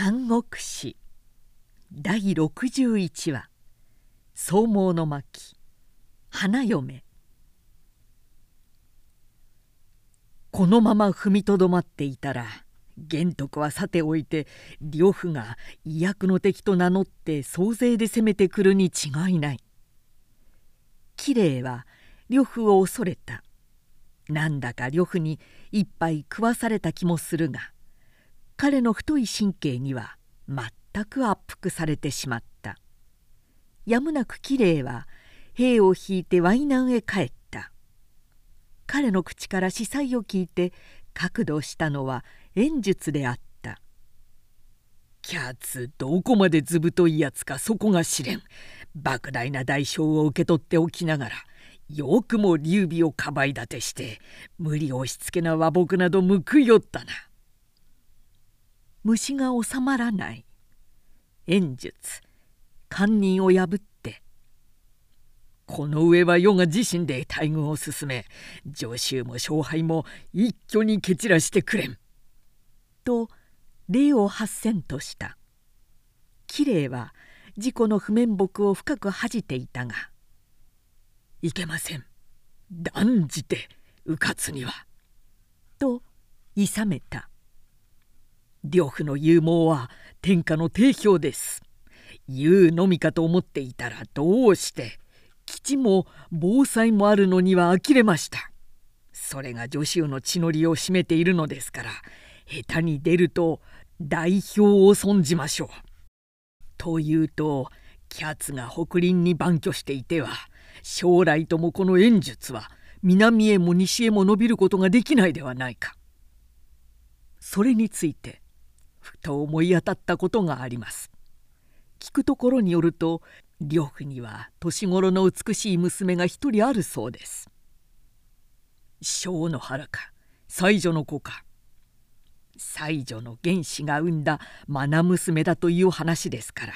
三国志。第61話「草毛の巻。花嫁」このまま踏みとどまっていたら玄徳はさておいて呂布が威訳の敵と名乗って総勢で攻めてくるに違いない。綺麗は呂布を恐れた。なんだか呂布に一杯食わされた気もするが彼の太い神経には全く圧迫されてしまった。やむなく綺麗は兵を引いて淮南へ帰った。彼の口から司祭を聞いて角度したのは演術であった「キャッツどこまで図太いやつかそこが知れん。莫大な代償を受け取っておきながらよくも劉備をかばい立てして無理押しつけな和睦など報いよったな。虫が収まらない。演術。堪忍を破って。この上は世が自身で大軍を進め。助手も勝敗も一挙に蹴散らしてくれん。と礼を発せんとした。綺麗は自己の不面目を深く恥じていたがいけません。断じて迂闊には。といさめた。呂布の勇猛は天下の定評です。言うのみかと思っていたらどうして基地も防災もあるのには呆れました。それが女子の血のりを占めているのですから下手に出ると代表を損じましょう。というとキャツが北林に番居していては将来ともこの演術は南へも西へも伸びることができないではないか。それについてふと思い当たったことがあります。聞くところによると呂布には年頃の美しい娘が一人あるそうです。小の原か妻女の子か妻女の原子が産んだ愛娘だという話ですから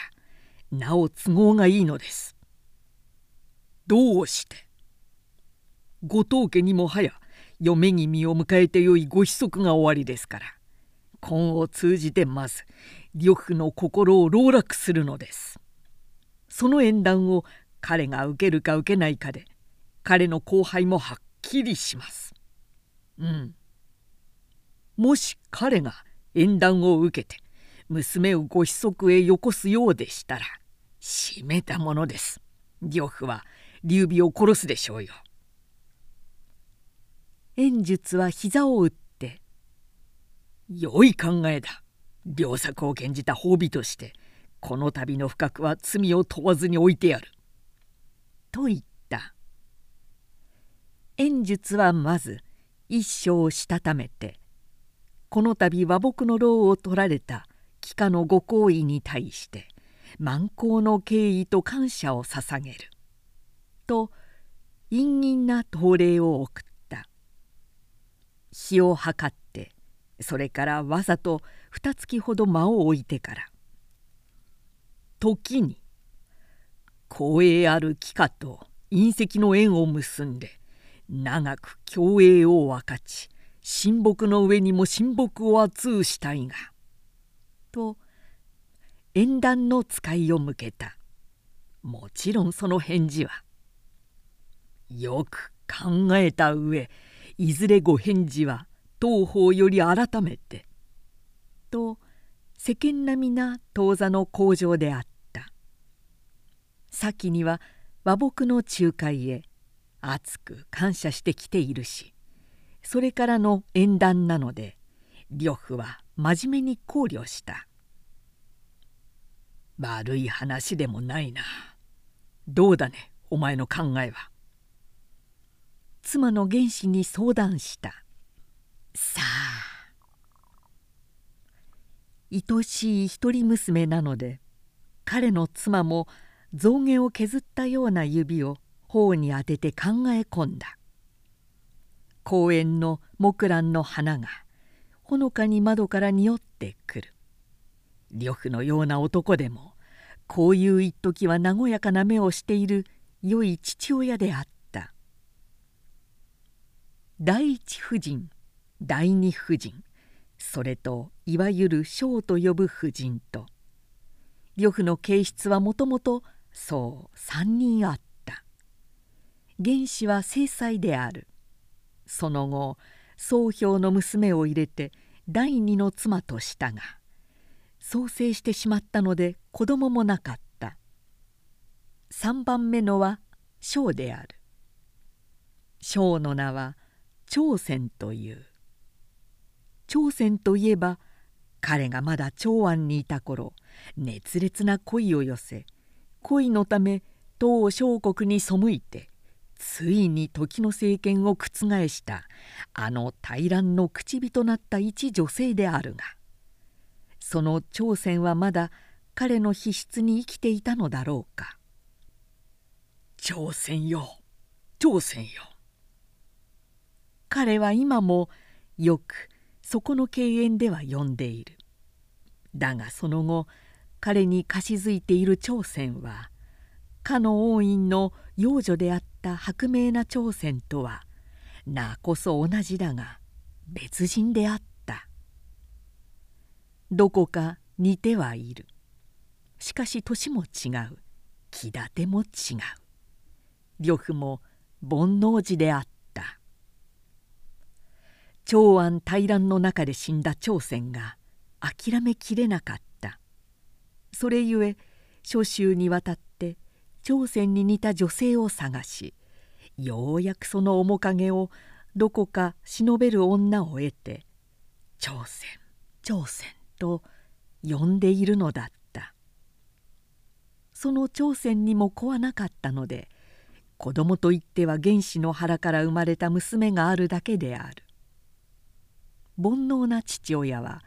なお都合がいいのです。どうして後藤家にもはや嫁君を迎えてよいご子息が終わりですから婚を通じてまず呂布の心を籠絡するのです。その縁談を彼が受けるか受けないかで彼の後輩もはっきりします。うん。もし彼が縁談を受けて娘をご子息へよこすようでしたら閉めたものです。呂布は劉備を殺すでしょうよ。演術は膝を打って「良い考えだ。良作を献じた褒美としてこの度の不覚は罪を問わずに置いてやる」と言った。演術はまず一生したためてこの度和睦の労を取られた帰化のご好意に対して満行の敬意と感謝を捧げる。と陰銀な答礼を送った。日を計っそれからわざと二月ほど間を置いてから時に光栄ある帰化と隕石の縁を結んで長く共栄を分かち親睦の上にも親睦を厚うしたいが」と縁談の使いを向けた。もちろんその返事はよく考えた上いずれご返事は当方より改めて」と世間並みな当座の工場であった。先には和睦の仲介へ熱く感謝してきているしそれからの縁談なので呂布は真面目に考慮した。悪い話でもないな。どうだねお前の考えは。妻の原子に相談した。さあ。愛しい一人娘なので彼の妻も象牙を削ったような指を頬に当てて考え込んだ。公園の木蘭の花がほのかに窓から匂ってくる。呂布のような男でもこういう一時は和やかな目をしている良い父親であった。第一夫人第二夫人。それといわゆる将と呼ぶ婦人と。呂布の形質はもともとそう3人あった。原始は正妻である。その後宗兵の娘を入れて第二の妻としたが創生してしまったので子供もなかった。3番目のは将である。将の名は朝鮮という。朝鮮といえば彼がまだ長安にいた頃熱烈な恋を寄せ恋のため唐小国に背いてついに時の政権を覆したあの大乱の口火となった一女性であるがその朝鮮はまだ彼の秘質に生きていたのだろうか。朝鮮よ朝鮮よ。彼は今もよくそこの敬遠では呼んでいる。だがその後彼に貸し付いている朝鮮はかの王院の養女であった薄明な朝鮮とは名こそ同じだが別人であった。どこか似てはいる。しかし年も違う。気立ても違う。呂布も煩悩寺であった。長安大乱の中で死んだ朝鮮が諦めきれなかった。それゆえ諸州にわたって朝鮮に似た女性を探しようやくその面影をどこか忍べる女を得て「朝鮮朝鮮」と呼んでいるのだった。その朝鮮にも子はなかったので子供といっては原始の腹から生まれた娘があるだけである。煩悩な父親は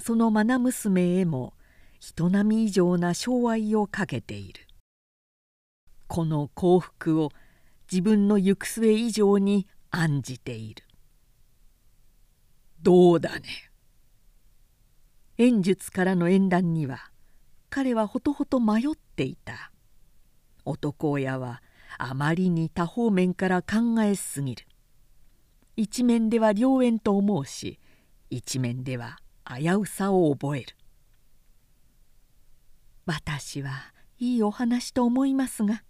その愛娘へも人並み以上な寵愛をかけている。この幸福を自分の行く末以上に案じている。どうだね。演術からの縁談には彼はほとほと迷っていた。男親はあまりに多方面から考えすぎる。一面では良縁と思うし一面では危うさを覚える。私はいいお話と思いますが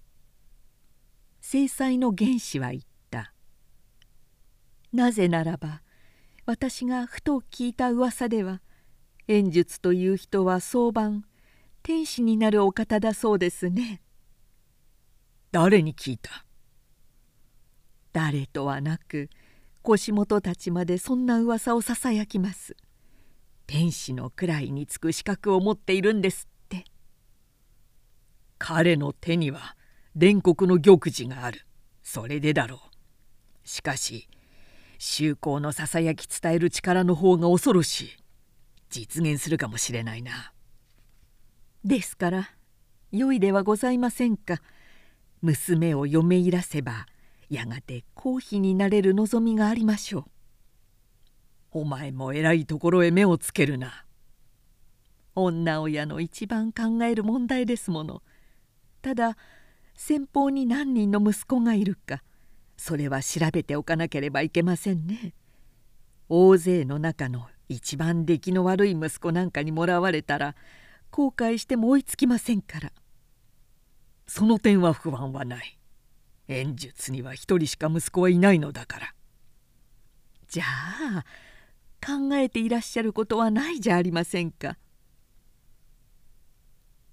正妻の原始は言った。なぜならば私がふと聞いた噂では演術という人は早晩天使になるお方だそうですね。誰に聞いた？誰とはなく腰元たちまでそんな噂をささやきます。天使の位につく資格を持っているんですって。彼の手には煉獄の玉璽がある。それでだろう。しかし宗公のささやき伝える力の方が恐ろしい。実現するかもしれないな。ですから良いではございませんか。娘を嫁いらせばやがて皇妃になれる望みがありましょう。お前も偉いところへ目をつけるな。女親の一番考える問題ですもの。ただ先方に何人の息子がいるかそれは調べておかなければいけませんね。大勢の中の一番出来の悪い息子なんかにもらわれたら後悔しても追いつきませんから。その点は不安はない。演術には一人しか息子はいないのだから。じゃあ考えていらっしゃることはないじゃありませんか。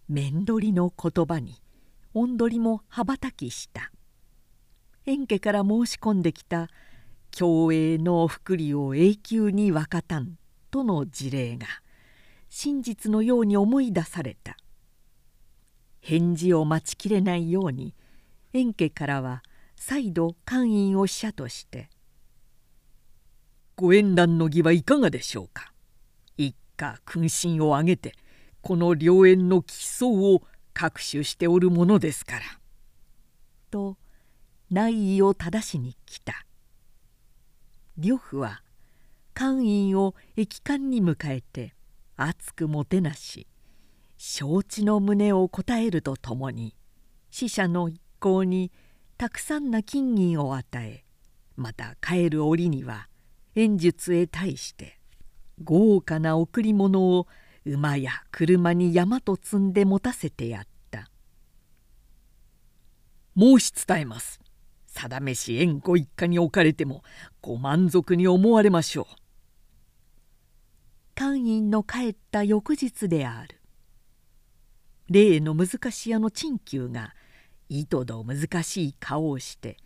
面取りの言葉に音取りも羽ばたきした。円家から申し込んできた共栄の福利を永久に分かたんとの事例が真実のように思い出された。返事を待ちきれないように円家からは再度官員を使者として「ご縁談の儀はいかがでしょうか？一家君臣を挙げてこの良縁の基礎を確守しておるものですから」と内意を正しに来た。呂布は官員を駅官に迎えて熱くもてなし承知の旨を答えるとともに死者の行にたくさんな金銀を与えまた帰る折には演術へ対して豪華な贈り物を馬や車に山と積んで持たせてやった。申し伝えます。定めし縁ご一家に置かれてもご満足に思われましょう。官員の帰った翌日である。例の難し屋の陳旧がいとど難しい顔をして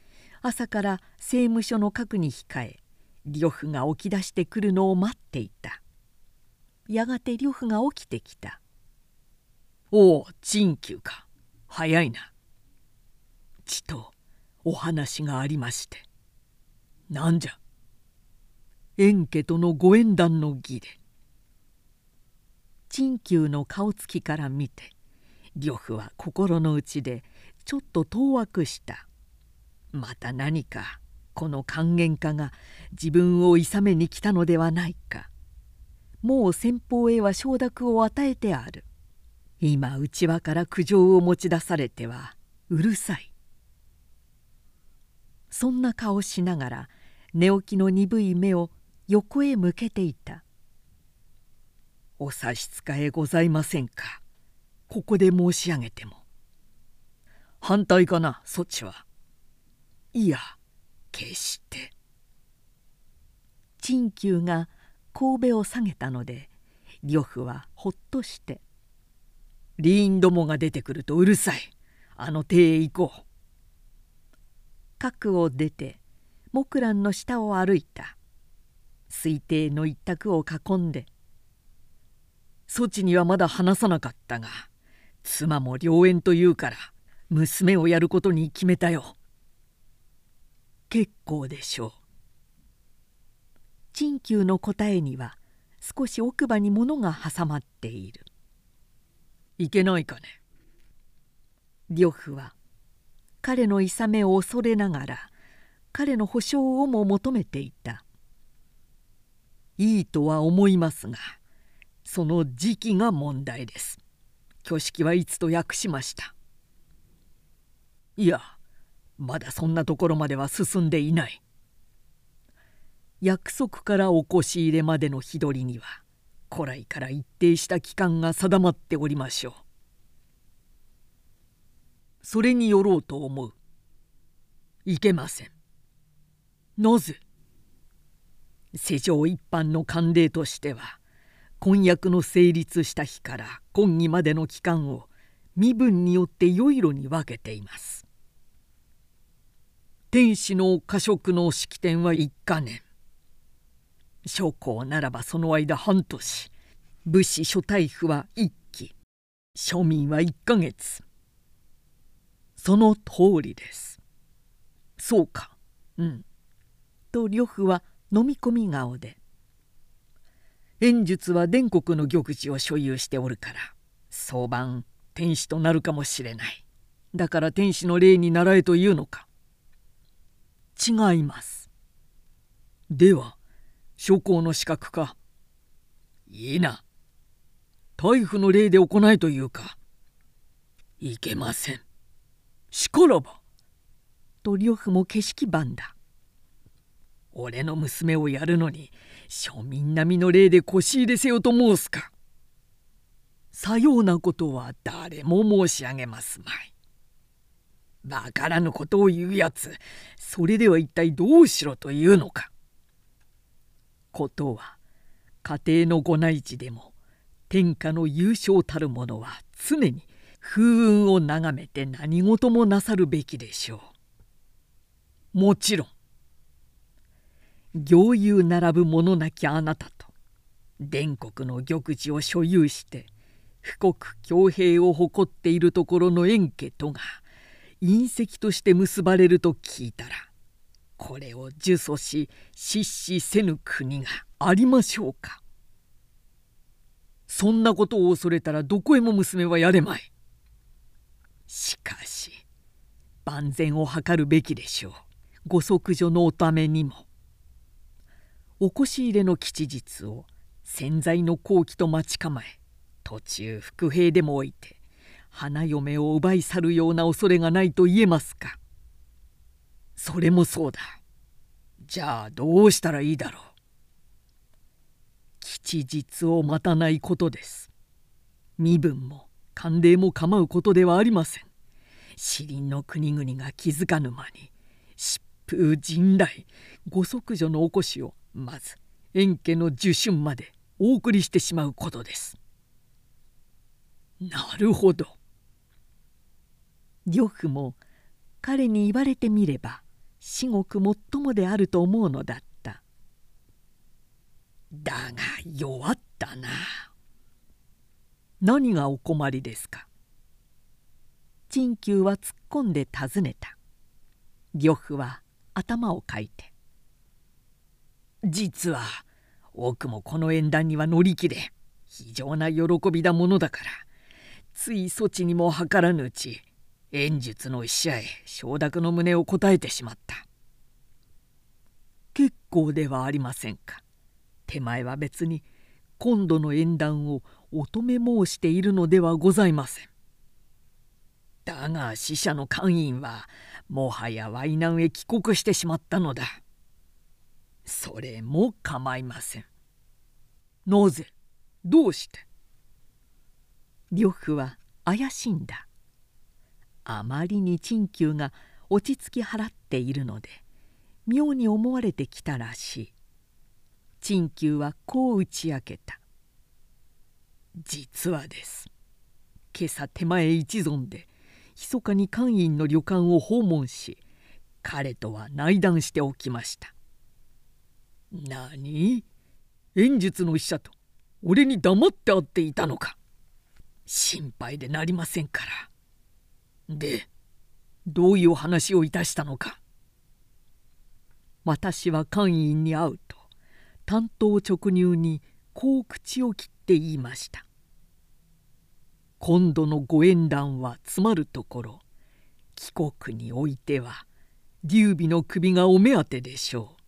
朝から政務所の核に控え呂布が起き出してくるのを待っていた。やがて呂布が起きてきた「おお陳旧か。早いな」ちとお話がありまして。なんじゃ。円家とのご縁談の儀で。陳旧の顔つきから見て呂布は心の内でちょっと当惑した。また何かこの還元家が自分を諌めに来たのではないか。もう先方へは承諾を与えてある。今内輪から苦情を持ち出されてはうるさい。そんな顔しながら寝起きの鈍い目を横へ向けていた「お差し支えございませんか。ここで申し上げても」「反対かな？そっちは」「いや決して」陳旧が神戸を下げたので呂布はほっとして「リーンどもが出てくるとうるさい。あの邸へ行こう」核を出て木蘭の下を歩いた。水亭の一択を囲んで「そちにはまだ話さなかったが妻も良縁というから娘をやることに決めたよ」結構でしょう。陳旧の答えには少し奥歯に物が挟まっている。いけないかね。呂布は彼の諌めを恐れながら彼の保証をも求めていた。いいとは思いますがその時期が問題です。挙式はいつと訳しました。いやまだそんなところまでは進んでいない。約束からお越し入れまでの日取りには古来から一定した期間が定まっておりましょう。それによろうと思う。いけません。なぜ？世上一般の慣例としては婚約の成立した日から婚儀までの期間を身分によってよいろに分けています。天使の過食の式典は一か年。将校ならばその間半年。武士諸大夫は一期。庶民は一か月。その通りです。そうか。うん。と呂布は飲み込み顔で。演術は伝国の玉璽を所有しておるから。早晩天使となるかもしれない。だから天使の霊に習えというのか。違います。では諸公の資格か？いいな。大夫の霊で行いというか？いけません。しからば」と呂布も景色番だ。俺の娘をやるのに庶民並みの礼で腰入れせよと申すか？さようなことは誰も申し上げますまい。わからぬことを言うやつそれでは一体どうしろというのか。ことは家庭のご内地でも天下の優勝たる者は常に風雲を眺めて何事もなさるべきでしょう。もちろん行友並ぶ者なきあなたと伝国の玉璽を所有して富国強兵を誇っているところの円家とが隕石として結ばれると聞いたらこれを呪詛し失死せぬ国がありましょうかそんなことを恐れたらどこへも娘はやれまい。しかし万全を図るべきでしょうご息女のおためにも。おこし入れの吉日を潜在の好機と待ち構え途中伏兵でも置いて花嫁を奪い去るような恐れがないと言えますか。それもそうだ。じゃあどうしたらいいだろう。吉日を待たないことです。身分も官礼も構うことではありません。死林の国々が気づかぬ間に疾風陣雷ご息女のおこしをまず円家の受春までお送りしてしまうことです。なるほど。呂布も彼に言われてみれば至極もっともであると思うのだった。だが弱ったな。何がお困りですか？陳旧は突っ込んで尋ねた。呂布は頭をかいて「実は奥もこの縁談には乗り気で非常な喜びだものだからついそちにも計らぬうち演術の医者へ承諾の旨を答えてしまった。結構ではありませんか。手前は別に今度の縁談を乙女申しているのではございません。だが死者の官員はもはや淮南へ帰国してしまったのだ。それも構いません。なぜ？どうして？呂布は怪しんだ。あまりに陳旧が落ち着き払っているので妙に思われてきたらしい。陳旧はこう打ち明けた「実はです。今朝手前一存で密かに官員の旅館を訪問し彼とは内談しておきました」何？演術の医者と俺に黙って会っていたのか。心配でなりませんから。でどういう話をいたしたのか。私は官員に会うと担当直入にこう口を切って言いました。今度のご縁談はつまるところ帰国においては劉備の首がお目当てでしょう。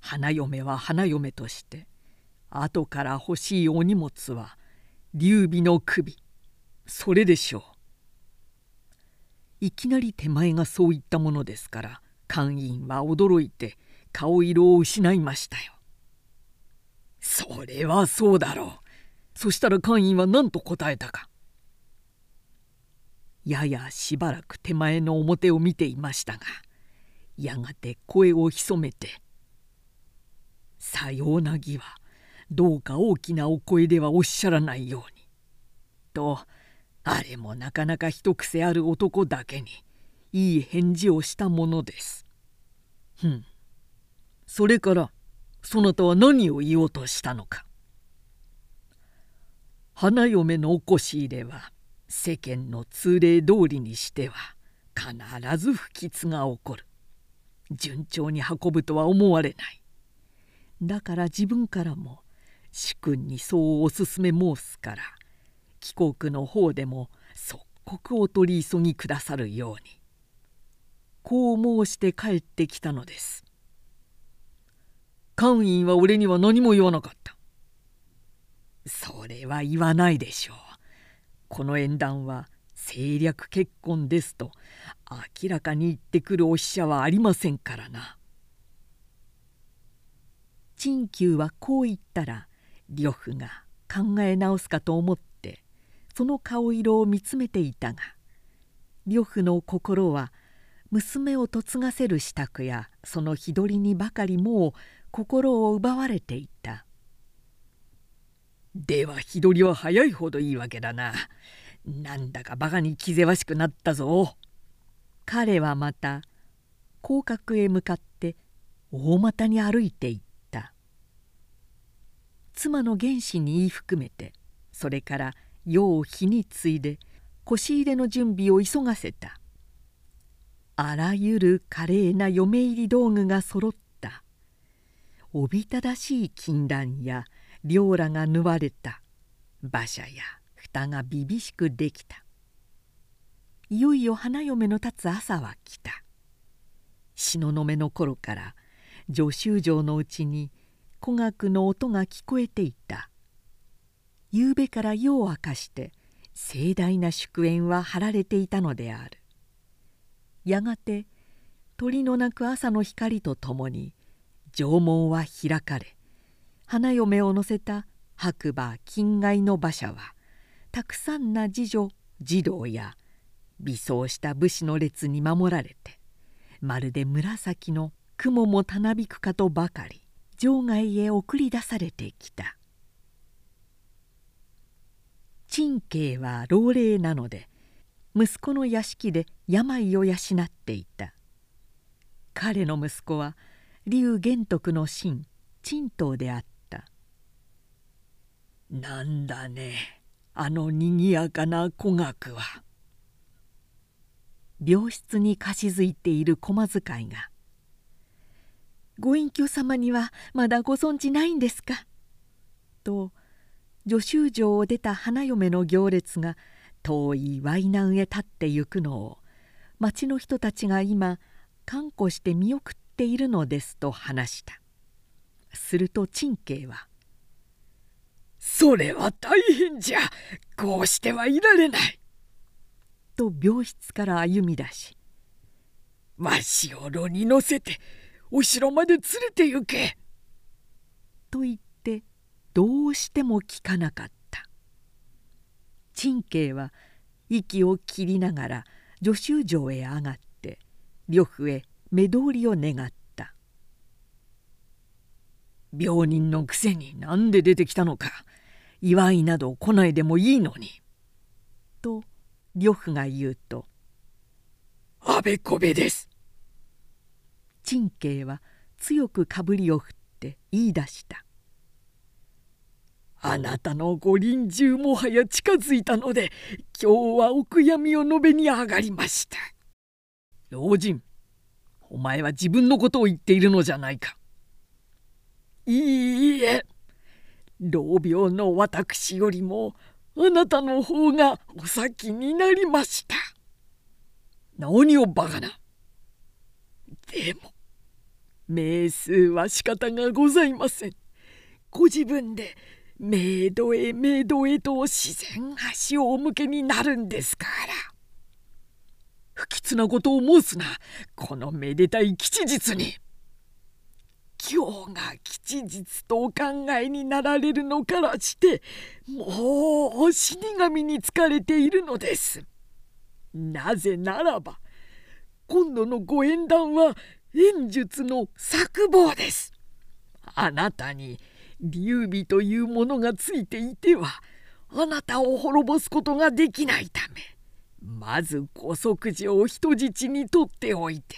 花嫁は花嫁として後から欲しいお荷物は劉備の首。それでしょう。いきなり手前がそういったものですから官員は驚いて顔色を失いましたよ。それはそうだろう。そしたら官員は何と答えたか。ややしばらく手前の表を見ていましたがやがて声を潜めて「さような儀はどうか大きなお声ではおっしゃらないように」とあれもなかなか一癖ある男だけにいい返事をしたものです。ふん。それからそなたは何を言おうとしたのか。花嫁のおこし入れは世間の通例通りにしては必ず不吉が起こる。順調に運ぶとは思われない。だから自分からも主君にそうおすすめ申すから帰国の方でも即刻お取り急ぎくださるように。こう申して帰ってきたのです。官員は俺には何も言わなかった。それは言わないでしょう。この縁談は政略結婚ですと明らかに言ってくるお使者はありませんからな。陳旧はこう言ったら呂布が考え直すかと思ってその顔色を見つめていたが呂布の心は娘を嫁がせる支度やその日取りにばかりもう心を奪われていたでは日取りは早いほどいいわけだな。なんだかバカに気ぜわしくなったぞ。彼はまた広角へ向かって大股に歩いていった。妻の原子に言い含めてそれから世を日に継いで腰入れの準備を急がせた。あらゆる華麗な嫁入り道具がそろった。おびただしい金蘭や両らが縫われた。馬車や蓋がびびしくできた。いよいよ花嫁の立つ朝は来た。東雲の頃から女囚城のうちに古楽の音が聞こえていた。夕べから夜を明かして盛大な祝宴は張られていたのである。やがて鳥の鳴く朝の光とともに城門は開かれ花嫁を乗せた白馬近外の馬車はたくさんな次女児童や偽装した武士の列に守られてまるで紫の雲もたなびくかとばかり場外へ送り出されてきた。陳慶は老齢なので息子の屋敷で病を養っていた。彼の息子は劉玄徳の親陳東であった。なんだねあのにぎやかな古学は。病室に貸し付いている駒使いが「ご隠居様にはまだご存じないんですか?」と女囚城を出た花嫁の行列が遠いワイ南へ立ってゆくのを町の人たちが今看護して見送っているのですと話した。すると陳慶は「それは大変じゃこうしてはいられない」と病室から歩み出し「わしを炉に乗せてお城まで連れて行け」と言ってどうしても聞かなかった。陳慶は息を切りながら助手城へ上がって呂布へ目通りを願った。病人のくせに何で出てきたのか祝いなど来ないでもいいのに。と呂布が言うと「あべこべです」陳慶は強くかぶりを振って言い出した「あなたのご臨終もはや近づいたので今日はお悔やみを述べに上がりました」老人お前は自分のことを言っているのじゃないか。いいえ老病の私よりもあなたの方がお先になりました。何をバカな。でも、名数は仕方がございません。ご自分でメイドへメイドへと自然足をお向けになるんですから。不吉なことを申すな、このめでたい吉日に。今日が吉日とお考えになられるのからしてもう死神に疲れているのです。なぜならば今度のご縁談は演術の作望です。あなたに劉備というものがついていてはあなたを滅ぼすことができないためまずご即時を人質にとっておいて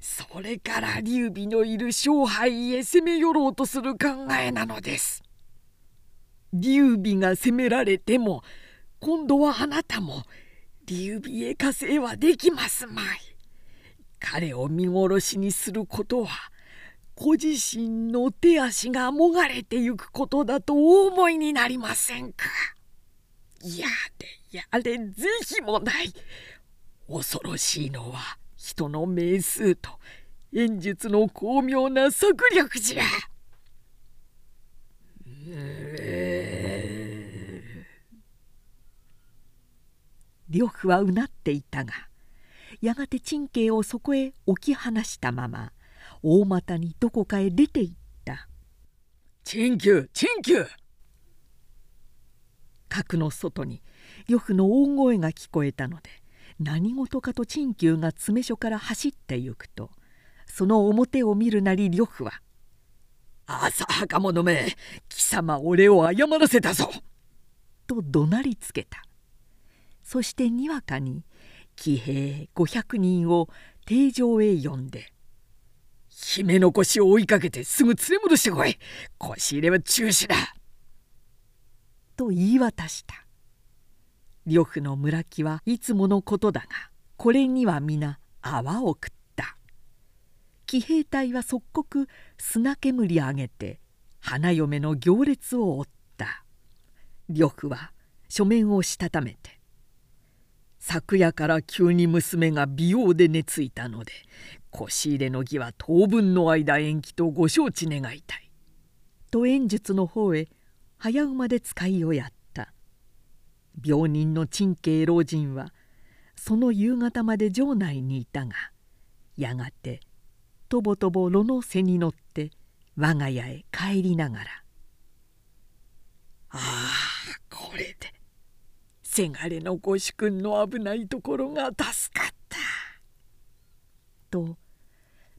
それから劉備のいる勝敗へ攻め寄ろうとする考えなのです。劉備が攻められても今度はあなたも劉備へ加勢はできますまい。彼を見殺しにすることはご自身の手足がもがれてゆくことだとお思いになりませんか？やれやれ是非もない。恐ろしいのは人の名数と演術の巧妙な策略じゃ。呂布はうなっていたがやがて陳慶をそこへ置き放したまま大股にどこかへ出て行った「陳旧陳旧!」核の外に呂布の大声が聞こえたので何事かと陳旧が詰所から走ってゆくとその表を見るなり呂布は「浅はか者め貴様俺を謝らせたぞ!」と怒鳴りつけたそしてにわかに騎兵500人を定城へ呼んで「姫の腰を追いかけてすぐ連れ戻してこい。腰入れは中止だ!」と言い渡した。呂布の村木はいつものことだがこれには皆泡を食った。騎兵隊は即刻砂煙上げて花嫁の行列を追った。呂布は書面をしたためて「昨夜から急に娘が美容で寝ついたので腰入れの儀は当分の間延期とご承知願いたい」と演術の方へ早馬で使いをやった。病人の陳慶老人はその夕方まで城内にいたがやがてとぼとぼ炉の背に乗って我が家へ帰りながらああこれでせがれのご主君の危ないところが助かった」と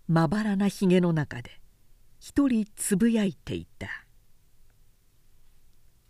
まばらなひげの中で一人つぶやいていた。